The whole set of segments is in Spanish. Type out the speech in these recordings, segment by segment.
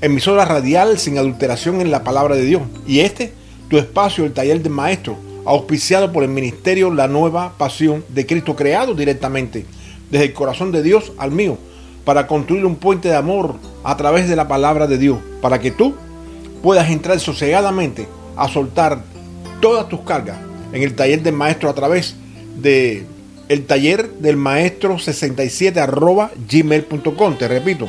emisora radial sin adulteración en la palabra de Dios. Y este, tu espacio, el taller del maestro, auspiciado por el ministerio La Nueva Pasión de Cristo, creado directamente desde el corazón de Dios al mío, para construir un puente de amor a través de la palabra de Dios, para que tú puedas entrar sosegadamente a soltar todas tus cargas en el taller del maestro a través de el taller del maestro 67 arroba gmail.com. Te repito,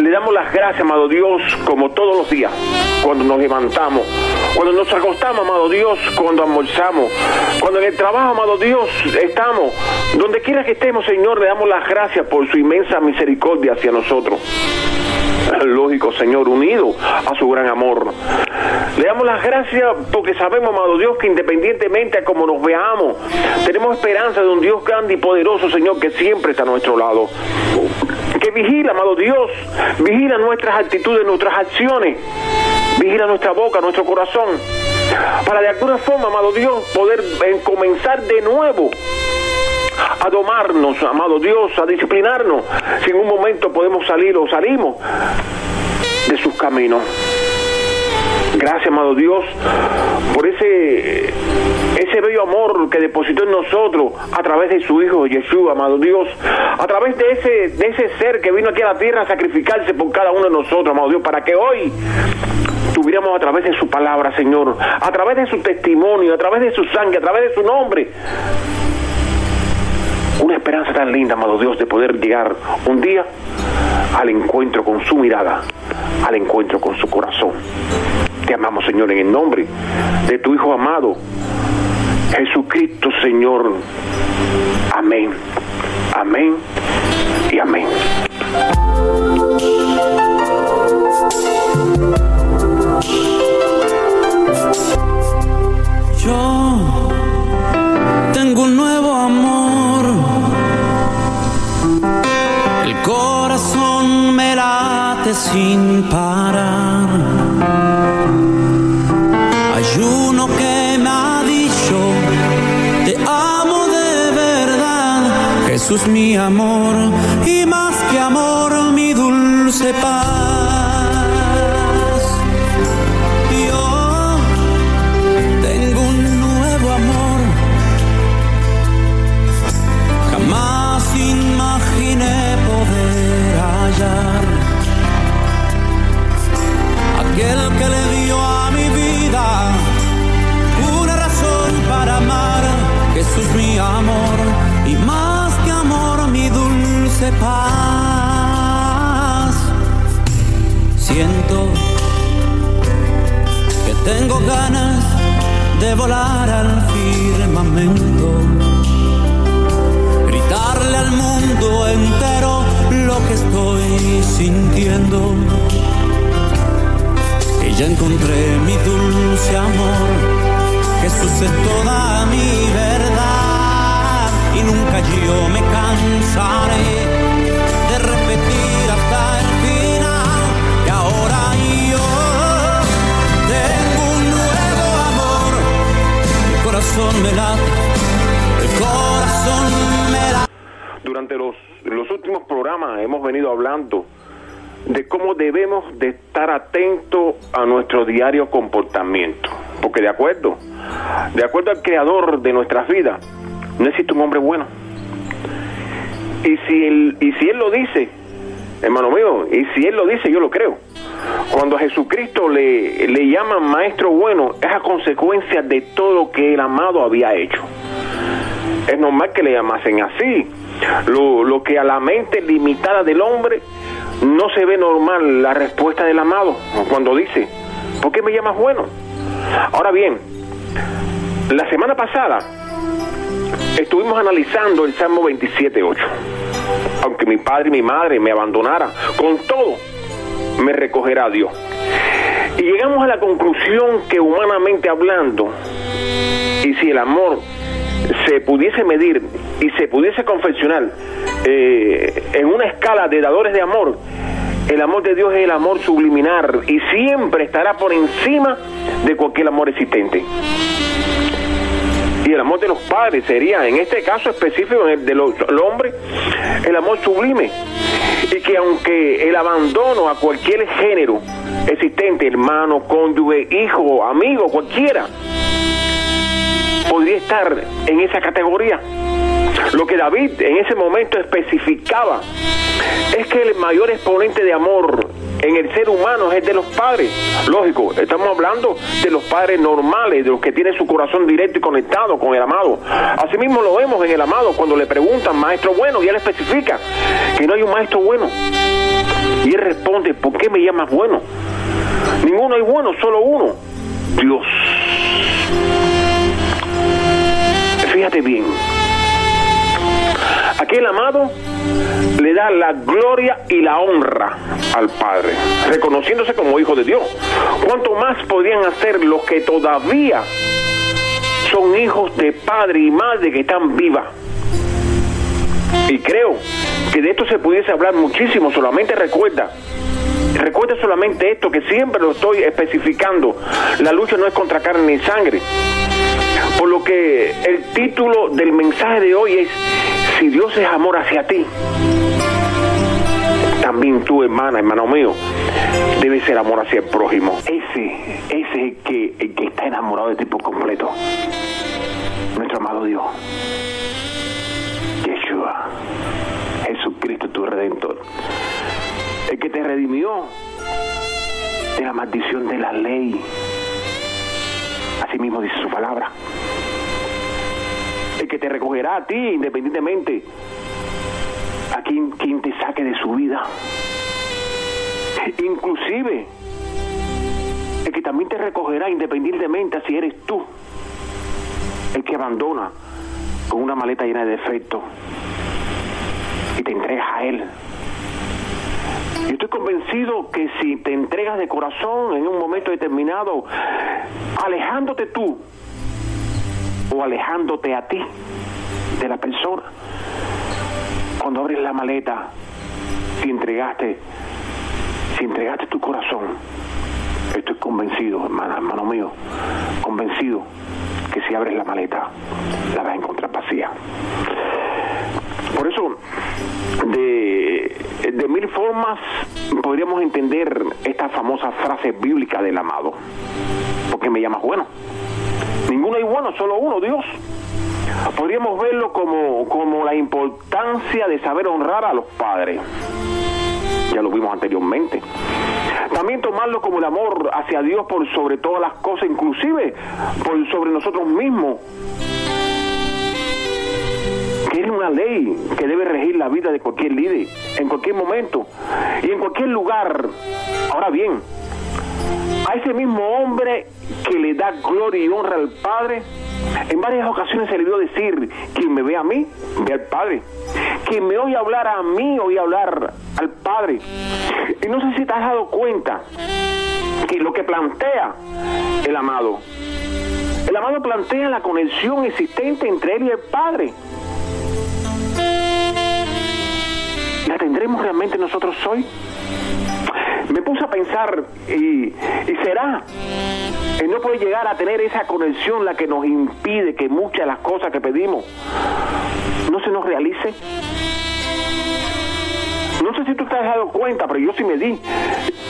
le damos las gracias, amado Dios, como todos los días, cuando nos levantamos, cuando nos acostamos, amado Dios, cuando almorzamos, cuando en el trabajo, amado Dios, estamos. Donde quiera que estemos, Señor, le damos las gracias por su inmensa misericordia hacia nosotros. Lógico, Señor, unido a su gran amor. Le damos las gracias porque sabemos, amado Dios, que independientemente a cómo nos veamos, tenemos esperanza de un Dios grande y poderoso, Señor, que siempre está a nuestro lado vigila, amado Dios, vigila nuestras actitudes, nuestras acciones, vigila nuestra boca, nuestro corazón, para de alguna forma, amado Dios, poder eh, comenzar de nuevo a domarnos, amado Dios, a disciplinarnos, si en un momento podemos salir o salimos de sus caminos. Gracias, amado Dios, por ese ese bello amor que depositó en nosotros a través de su Hijo Jesús, amado Dios, a través de ese, de ese ser que vino aquí a la tierra a sacrificarse por cada uno de nosotros, amado Dios, para que hoy tuviéramos a través de su palabra, Señor, a través de su testimonio, a través de su sangre, a través de su nombre, una esperanza tan linda, amado Dios, de poder llegar un día al encuentro con su mirada, al encuentro con su corazón. Te amamos, Señor, en el nombre de tu Hijo amado, Jesucristo, Señor. Amén. Amén y amén. De volar al firmamento, gritarle al mundo entero lo que estoy sintiendo. Que ya encontré mi dulce amor, Jesús es toda mi verdad y nunca yo me cansaré Durante los, los últimos programas hemos venido hablando de cómo debemos de estar atentos a nuestro diario comportamiento. Porque de acuerdo, de acuerdo al creador de nuestras vidas, no existe un hombre bueno. Y si él, y si él lo dice, hermano mío, y si él lo dice, yo lo creo. Cuando a Jesucristo le, le llaman maestro bueno, es a consecuencia de todo lo que el amado había hecho. Es normal que le llamasen así. Lo, lo que a la mente limitada del hombre no se ve normal la respuesta del amado cuando dice, ¿por qué me llamas bueno? Ahora bien, la semana pasada estuvimos analizando el Salmo 27.8. Aunque mi padre y mi madre me abandonaran, con todo me recogerá Dios. Y llegamos a la conclusión que humanamente hablando, y si el amor se pudiese medir y se pudiese confeccionar eh, en una escala de dadores de amor, el amor de Dios es el amor subliminar y siempre estará por encima de cualquier amor existente. Y el amor de los padres sería, en este caso específico, en el de los, hombres, el amor sublime. Que aunque el abandono a cualquier género existente, hermano, cónyuge, hijo, amigo, cualquiera, podría estar en esa categoría. Lo que David en ese momento especificaba es que el mayor exponente de amor en el ser humano es de los padres. Lógico, estamos hablando de los padres normales, de los que tienen su corazón directo y conectado con el amado. Asimismo lo vemos en el amado cuando le preguntan, maestro bueno, y él especifica que no hay un maestro bueno. Y él responde, ¿por qué me llamas bueno? Ninguno hay bueno, solo uno, Dios. Fíjate bien, Aquel amado le da la gloria y la honra al Padre, reconociéndose como hijo de Dios. ¿Cuánto más podrían hacer los que todavía son hijos de padre y madre que están vivas? Y creo que de esto se pudiese hablar muchísimo, solamente recuerda, recuerda solamente esto, que siempre lo estoy especificando, la lucha no es contra carne ni sangre. Por lo que el título del mensaje de hoy es si Dios es amor hacia ti, también tú, hermana, hermano mío, debe ser amor hacia el prójimo. Ese, ese es el que, el que está enamorado de ti por completo. Nuestro amado Dios. Yeshua. Jesucristo, tu redentor. El que te redimió de la maldición de la ley. Así mismo dice su palabra el que te recogerá a ti independientemente a quien, te saque de su vida. Inclusive el que también te recogerá independientemente si eres tú el que abandona con una maleta llena de defectos y te entregas a Él. Yo estoy convencido que si te entregas de corazón en un momento determinado, alejándote tú o alejándote a ti de la persona. Cuando abres la maleta, si entregaste, si entregaste tu corazón, estoy convencido, hermano, hermano mío, convencido que si abres la maleta, la vas a encontrar vacía. Por eso, de, de mil formas podríamos entender esta famosa frase bíblica del amado. porque me llamas bueno? Ninguno hay bueno, solo uno, Dios. Podríamos verlo como, como la importancia de saber honrar a los padres. Ya lo vimos anteriormente. También tomarlo como el amor hacia Dios por sobre todas las cosas, inclusive por sobre nosotros mismos. Que es una ley que debe regir la vida de cualquier líder, en cualquier momento y en cualquier lugar. Ahora bien, a ese mismo hombre que le da gloria y honra al Padre, en varias ocasiones se le dio decir, quien me ve a mí, ve al Padre. Quien me oye hablar a mí, oye hablar al Padre. Y no sé si te has dado cuenta que lo que plantea el amado, el amado plantea la conexión existente entre él y el Padre. ¿La tendremos realmente nosotros hoy? Me puse a pensar, y, será, el no puede llegar a tener esa conexión la que nos impide que muchas de las cosas que pedimos no se nos realice. No sé si tú te has dado cuenta, pero yo sí me di.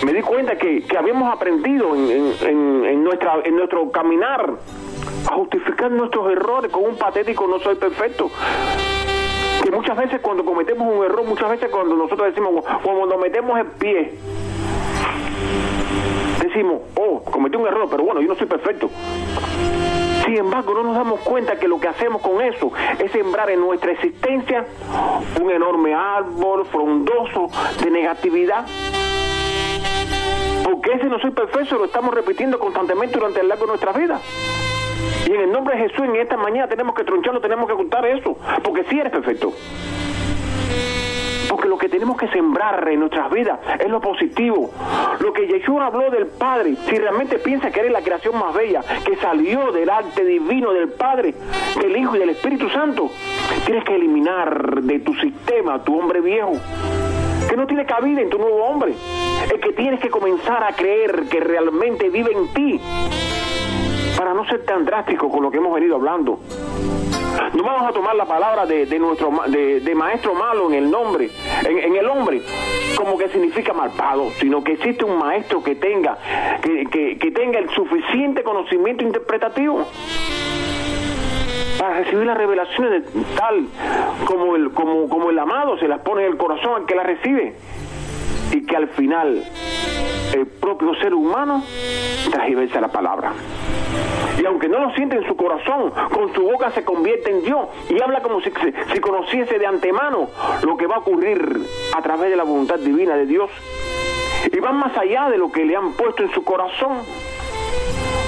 Me di cuenta que, que habíamos aprendido en, en, nuestra, en nuestro caminar a justificar nuestros errores con un patético no soy perfecto. Que muchas veces cuando cometemos un error, muchas veces cuando nosotros decimos, cuando metemos el pie, Decimos, oh, cometí un error, pero bueno, yo no soy perfecto. Sin embargo, no nos damos cuenta que lo que hacemos con eso es sembrar en nuestra existencia un enorme árbol frondoso de negatividad. Porque ese no soy perfecto lo estamos repitiendo constantemente durante el largo de nuestra vida. Y en el nombre de Jesús, en esta mañana tenemos que troncharlo, tenemos que ocultar eso, porque sí eres perfecto. Porque lo que tenemos que sembrar en nuestras vidas es lo positivo. Lo que Yeshua habló del Padre, si realmente piensas que eres la creación más bella, que salió del arte divino del Padre, del Hijo y del Espíritu Santo, tienes que eliminar de tu sistema tu hombre viejo, que no tiene cabida en tu nuevo hombre. El que tienes que comenzar a creer que realmente vive en ti para no ser tan drástico con lo que hemos venido hablando. No vamos a tomar la palabra de, nuestro de, maestro malo en el nombre, en, el hombre, como que significa malvado, sino que existe un maestro que tenga, que, que tenga el suficiente conocimiento interpretativo para recibir las revelaciones de tal como el, como, como el amado se las pone en el corazón al que la recibe y que al final el propio ser humano transversa la palabra. Y aunque no lo siente en su corazón, con su boca se convierte en Dios y habla como si, si conociese de antemano lo que va a ocurrir a través de la voluntad divina de Dios. Y van más allá de lo que le han puesto en su corazón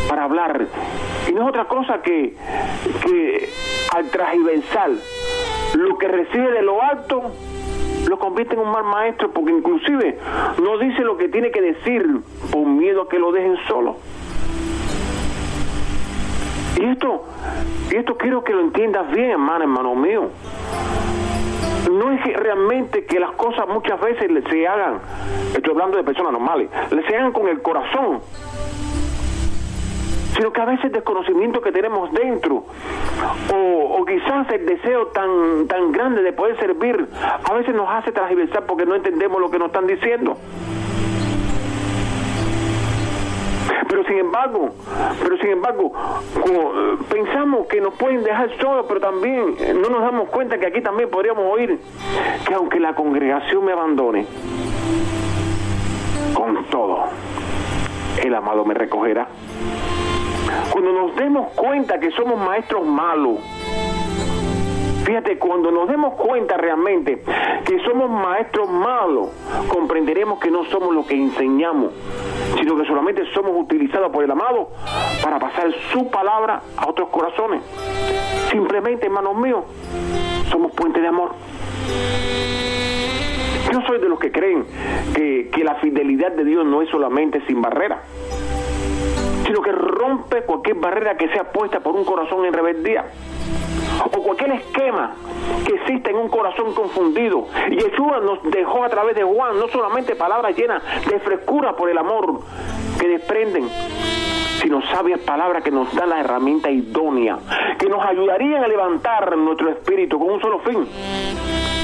para hablar. Y no es otra cosa que, que al transversal lo que recibe de lo alto lo convierte en un mal maestro porque inclusive no dice lo que tiene que decir por miedo a que lo dejen solo. Y esto, y esto quiero que lo entiendas bien, hermano, hermano mío. No es realmente que las cosas muchas veces se hagan, estoy hablando de personas normales, se hagan con el corazón, sino que a veces el desconocimiento que tenemos dentro, o, o, quizás el deseo tan, tan grande de poder servir, a veces nos hace transversar porque no entendemos lo que nos están diciendo. Pero sin embargo, pero sin embargo, eh, pensamos que nos pueden dejar solos, pero también eh, no nos damos cuenta que aquí también podríamos oír que aunque la congregación me abandone, con todo, el amado me recogerá. Cuando nos demos cuenta que somos maestros malos, Fíjate, cuando nos demos cuenta realmente que somos maestros malos, comprenderemos que no somos lo que enseñamos, sino que solamente somos utilizados por el amado para pasar su palabra a otros corazones. Simplemente, hermanos míos, somos puente de amor. Yo soy de los que creen que, que la fidelidad de Dios no es solamente sin barrera, sino que rompe cualquier barrera que sea puesta por un corazón en rebeldía o cualquier esquema que exista en un corazón confundido. Yeshua nos dejó a través de Juan no solamente palabras llenas de frescura por el amor que desprenden, sino sabias palabras que nos dan la herramienta idónea, que nos ayudarían a levantar nuestro espíritu con un solo fin,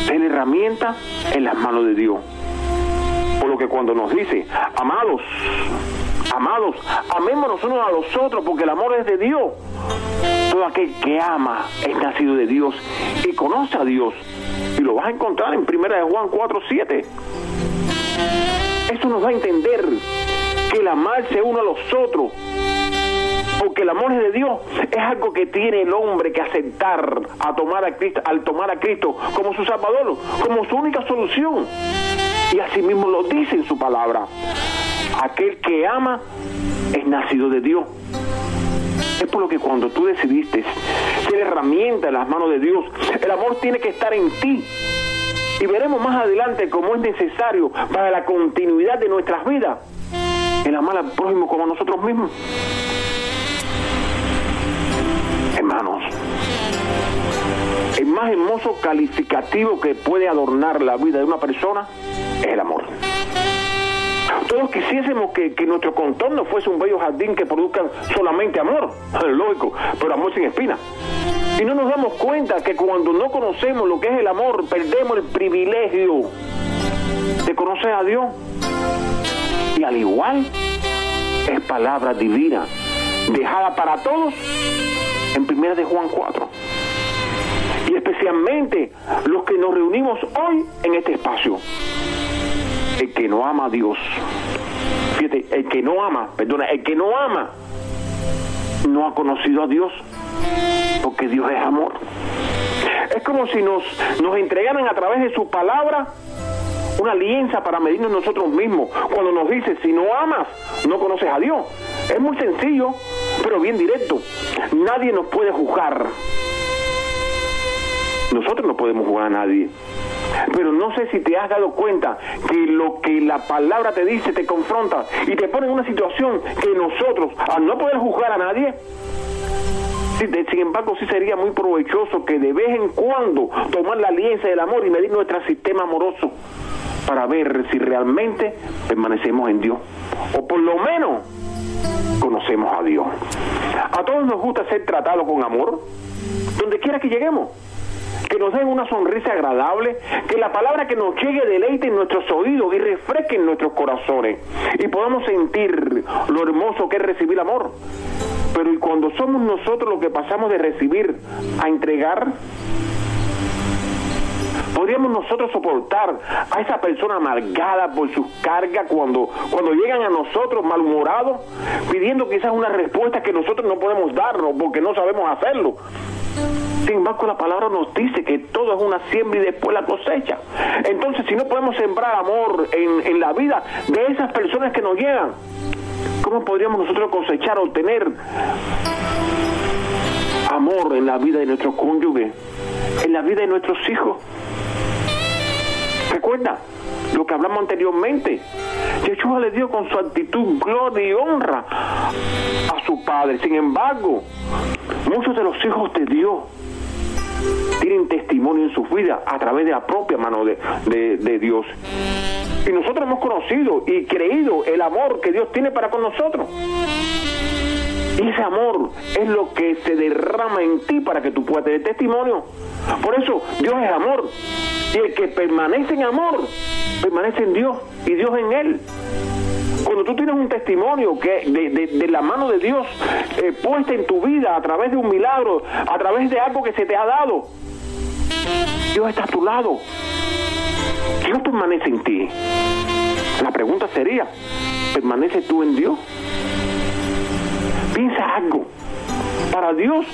ser herramienta en las manos de Dios. Por lo que cuando nos dice, amados, amados, amémonos unos a los otros porque el amor es de Dios. Todo aquel que ama es nacido de Dios y conoce a Dios. Y lo vas a encontrar en 1 Juan 4, 7. Eso nos va a entender que el amarse uno a los otros porque el amor es de Dios es algo que tiene el hombre que aceptar a tomar a Cristo, al tomar a Cristo como su Salvador, como su única solución. Y así mismo lo dice en su palabra. Aquel que ama es nacido de Dios. Es por lo que cuando tú decidiste ser herramienta en las manos de Dios, el amor tiene que estar en ti. Y veremos más adelante cómo es necesario para la continuidad de nuestras vidas el amar al prójimo como nosotros mismos. Hermanos, el más hermoso calificativo que puede adornar la vida de una persona es el amor. Todos quisiésemos que, nuestro contorno fuese un bello jardín que produzca solamente amor, lógico, pero amor sin espina. Y no nos damos cuenta que cuando no conocemos lo que es el amor, perdemos el privilegio de conocer a Dios. Y al igual, es palabra divina, dejada para todos en primera de Juan 4. Y especialmente los que nos reunimos hoy en este espacio. El que no ama a Dios, fíjate, el que no ama, perdona, el que no ama, no ha conocido a Dios, porque Dios es amor. Es como si nos, nos entregaran a través de su palabra una alianza para medirnos nosotros mismos. Cuando nos dice, si no amas, no conoces a Dios. Es muy sencillo, pero bien directo. Nadie nos puede juzgar. Nosotros no podemos juzgar a nadie. Pero no sé si te has dado cuenta que lo que la palabra te dice te confronta y te pone en una situación que nosotros, al no poder juzgar a nadie, sin embargo, sí sería muy provechoso que de vez en cuando tomar la alianza del amor y medir nuestro sistema amoroso para ver si realmente permanecemos en Dios. O por lo menos conocemos a Dios. A todos nos gusta ser tratados con amor, donde quiera que lleguemos que nos den una sonrisa agradable, que la palabra que nos llegue deleite en nuestros oídos y refresque en nuestros corazones y podamos sentir lo hermoso que es recibir amor. Pero y cuando somos nosotros los que pasamos de recibir a entregar, podríamos nosotros soportar a esa persona amargada por sus cargas cuando, cuando llegan a nosotros malhumorados, pidiendo quizás una respuesta que nosotros no podemos darnos porque no sabemos hacerlo. Sin embargo, la palabra nos dice que todo es una siembra y después la cosecha. Entonces, si no podemos sembrar amor en, en la vida de esas personas que nos llegan, ¿cómo podríamos nosotros cosechar o tener amor en la vida de nuestro cónyuge, en la vida de nuestros hijos? Recuerda lo que hablamos anteriormente. Yeshua le dio con su actitud gloria y honra a su padre. Sin embargo, muchos de los hijos de Dios tienen testimonio en su vida a través de la propia mano de, de, Dios. Y nosotros hemos conocido y creído el amor que Dios tiene para con nosotros. Ese amor es lo que se derrama en ti para que tú puedas tener testimonio. Por eso Dios es amor. Y el que permanece en amor, permanece en Dios y Dios en él. Cuando tú tienes un testimonio que de, la mano de Dios eh, puesta en tu vida a través de un milagro, a través de algo que se te ha dado, Dios está a tu lado. Dios permanece en ti. La pregunta sería, ¿permaneces tú en Dios? Piensa algo. Para Dios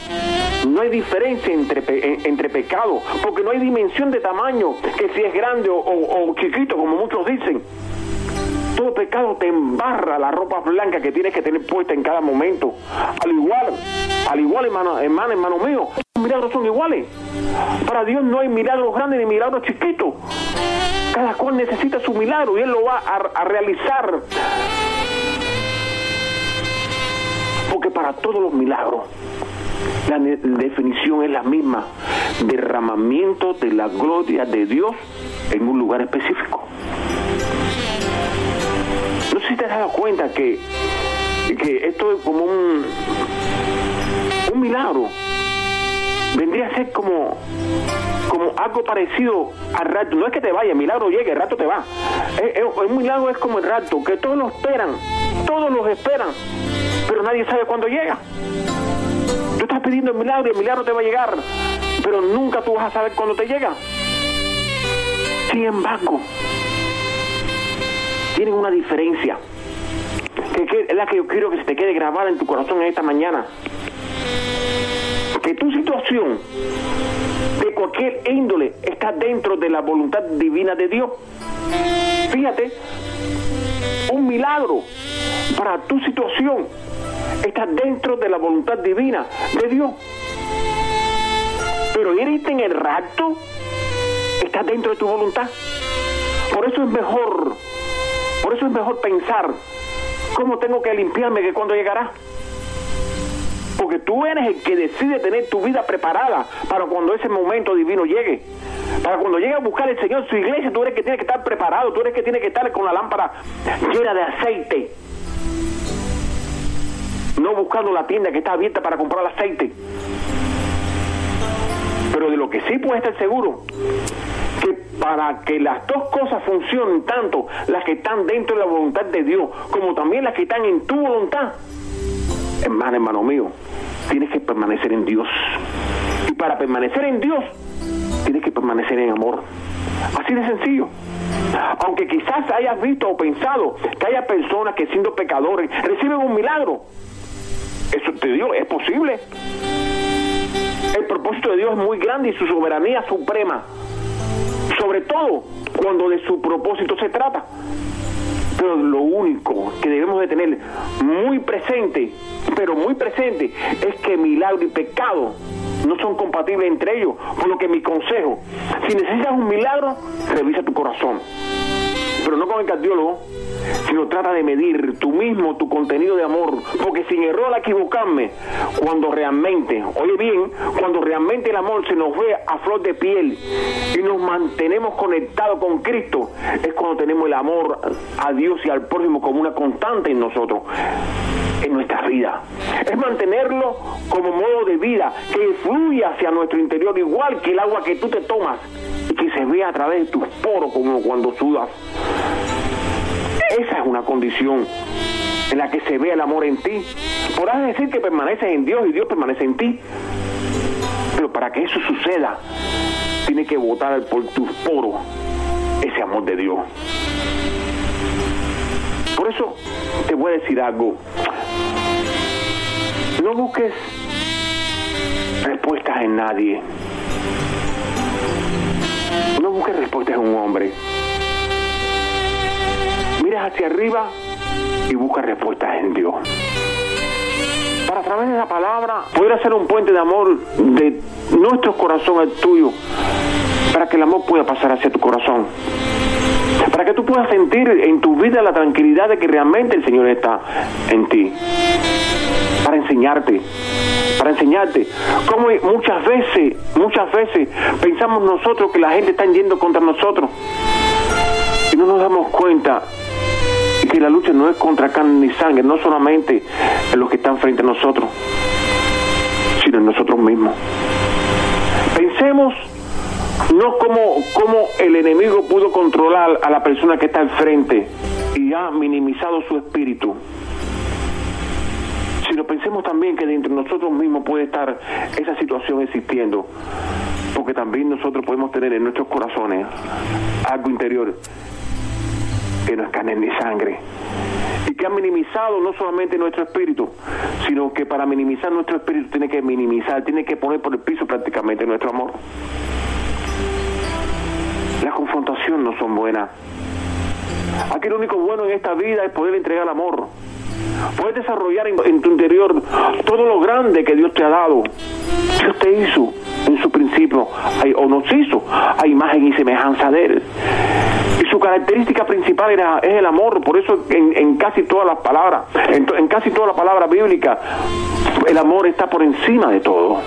no hay diferencia entre, entre pecado, porque no hay dimensión de tamaño, que si es grande o chiquito, como muchos dicen todo pecado te embarra la ropa blanca que tienes que tener puesta en cada momento. Al igual, al igual, hermano, hermano, hermano mío, los milagros son iguales. Para Dios no hay milagros grandes ni milagros chiquitos. Cada cual necesita su milagro y Él lo va a, realizar. Porque para todos los milagros la definición es la misma, derramamiento de la gloria de Dios en un lugar específico. No sé si te has dado cuenta que, que esto es como un, un milagro. Vendría a ser como, como algo parecido al rato. No es que te vaya, el milagro llegue, el rato te va. Un milagro es como el rato, que todos lo esperan, todos los esperan, pero nadie sabe cuándo llega. Tú estás pidiendo el milagro y el milagro te va a llegar, pero nunca tú vas a saber cuándo te llega. Sin embargo, tienen una diferencia, que, es la que yo quiero que se te quede grabada en tu corazón en esta mañana. Que tu situación de cualquier índole está dentro de la voluntad divina de Dios. Fíjate, un milagro para tu situación está dentro de la voluntad divina de Dios. Pero irte en el rapto está dentro de tu voluntad. Por eso es mejor por eso es mejor pensar cómo tengo que limpiarme que cuando llegará. Porque tú eres el que decide tener tu vida preparada para cuando ese momento divino llegue. Para cuando llegue a buscar el Señor su iglesia, tú eres el que tiene que estar preparado, tú eres el que tiene que estar con la lámpara llena de aceite. No buscando la tienda que está abierta para comprar aceite. Pero de lo que sí puedes estar seguro que para que las dos cosas funcionen, tanto las que están dentro de la voluntad de Dios, como también las que están en tu voluntad, hermano, hermano mío, tienes que permanecer en Dios. Y para permanecer en Dios, tienes que permanecer en amor. Así de sencillo. Aunque quizás hayas visto o pensado que haya personas que siendo pecadores reciben un milagro. Eso te digo, es posible. El propósito de Dios es muy grande y su soberanía suprema. Sobre todo cuando de su propósito se trata. Pero lo que debemos de tener muy presente, pero muy presente, es que milagro y pecado no son compatibles entre ellos. Por lo que mi consejo, si necesitas un milagro, revisa tu corazón. Pero no con el cardiólogo, sino trata de medir tú mismo tu contenido de amor, porque sin error al equivocarme, cuando realmente, oye bien, cuando realmente el amor se nos ve a flor de piel y nos mantenemos conectados con Cristo, es cuando tenemos el amor a Dios y al prójimo como una constante en nosotros, en nuestra vida. Es mantenerlo como modo de vida que fluye hacia nuestro interior, igual que el agua que tú te tomas y que se ve a través de tus poros como cuando sudas. Esa es una condición en la que se ve el amor en ti. Podrás decir que permaneces en Dios y Dios permanece en ti. Pero para que eso suceda, tiene que botar por tus poros ese amor de Dios. Por eso te voy a decir algo. No busques respuestas en nadie. No busques respuestas en un hombre miras hacia arriba y buscas respuestas en Dios. Para a través de esa palabra poder hacer un puente de amor de nuestro corazón al tuyo, para que el amor pueda pasar hacia tu corazón. Para que tú puedas sentir en tu vida la tranquilidad de que realmente el Señor está en ti. Para enseñarte, para enseñarte cómo muchas veces, muchas veces pensamos nosotros que la gente está yendo contra nosotros y no nos damos cuenta que la lucha no es contra carne ni sangre, no solamente en los que están frente a nosotros, sino en nosotros mismos. Pensemos no como, como el enemigo pudo controlar a la persona que está al frente y ha minimizado su espíritu, sino pensemos también que dentro de nosotros mismos puede estar esa situación existiendo, porque también nosotros podemos tener en nuestros corazones algo interior que no es carne ni sangre. Y que ha minimizado no solamente nuestro espíritu, sino que para minimizar nuestro espíritu tiene que minimizar, tiene que poner por el piso prácticamente nuestro amor. Las confrontaciones no son buenas. Aquí lo único bueno en esta vida es poder entregar amor. Poder desarrollar en, tu interior todo lo grande que Dios te ha dado. Dios te hizo en su principio, o nos hizo a imagen y semejanza de Él. Su característica principal era, es el amor, por eso en, casi todas las palabras, en, en casi todas las palabras bíblicas, el amor está por encima de todo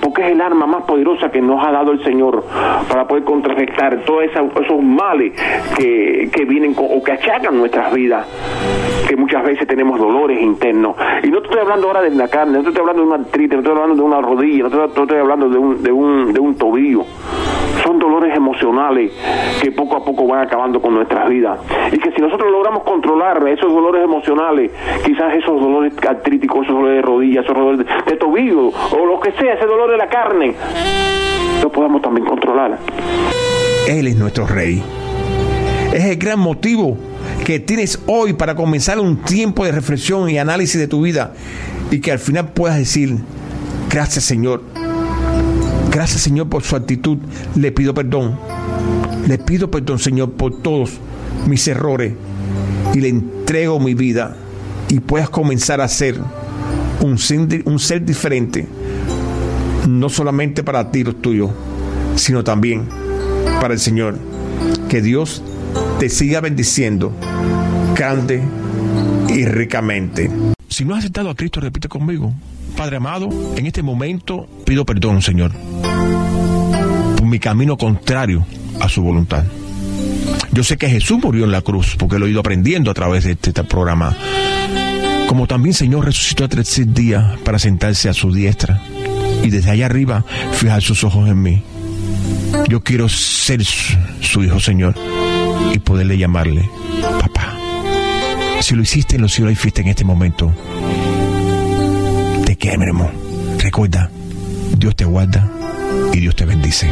porque es el arma más poderosa que nos ha dado el Señor para poder contrarrestar todos esos males que, que vienen o que achacan nuestras vidas, que muchas veces tenemos dolores internos. Y no estoy hablando ahora de la carne, no estoy hablando de una artritis, no estoy hablando de una rodilla, no estoy, no estoy hablando de un, de, un, de un tobillo. Son dolores emocionales que poco a poco van acabando con nuestras vidas. Y que si nosotros logramos controlar esos dolores emocionales, quizás esos dolores artríticos, esos dolores de rodillas, esos dolores de, tobillo, o lo que sea, ese dolor de la carne, lo podamos también controlar. Él es nuestro rey. Es el gran motivo que tienes hoy para comenzar un tiempo de reflexión y análisis de tu vida y que al final puedas decir, gracias Señor, gracias Señor por su actitud, le pido perdón, le pido perdón Señor por todos mis errores y le entrego mi vida y puedas comenzar a ser, un ser diferente no solamente para ti los tuyos, sino también para el Señor. Que Dios te siga bendiciendo grande y ricamente. Si no has aceptado a Cristo, repite conmigo. Padre amado, en este momento pido perdón, Señor, por mi camino contrario a su voluntad. Yo sé que Jesús murió en la cruz, porque lo he ido aprendiendo a través de este, este programa. Como también, Señor, resucitó a tercer día para sentarse a su diestra y desde allá arriba fijar sus ojos en mí. Yo quiero ser su, hijo, Señor, y poderle llamarle papá. Si lo hiciste en los cielos y fuiste en este momento, te queremos. Recuerda, Dios te guarda y Dios te bendice.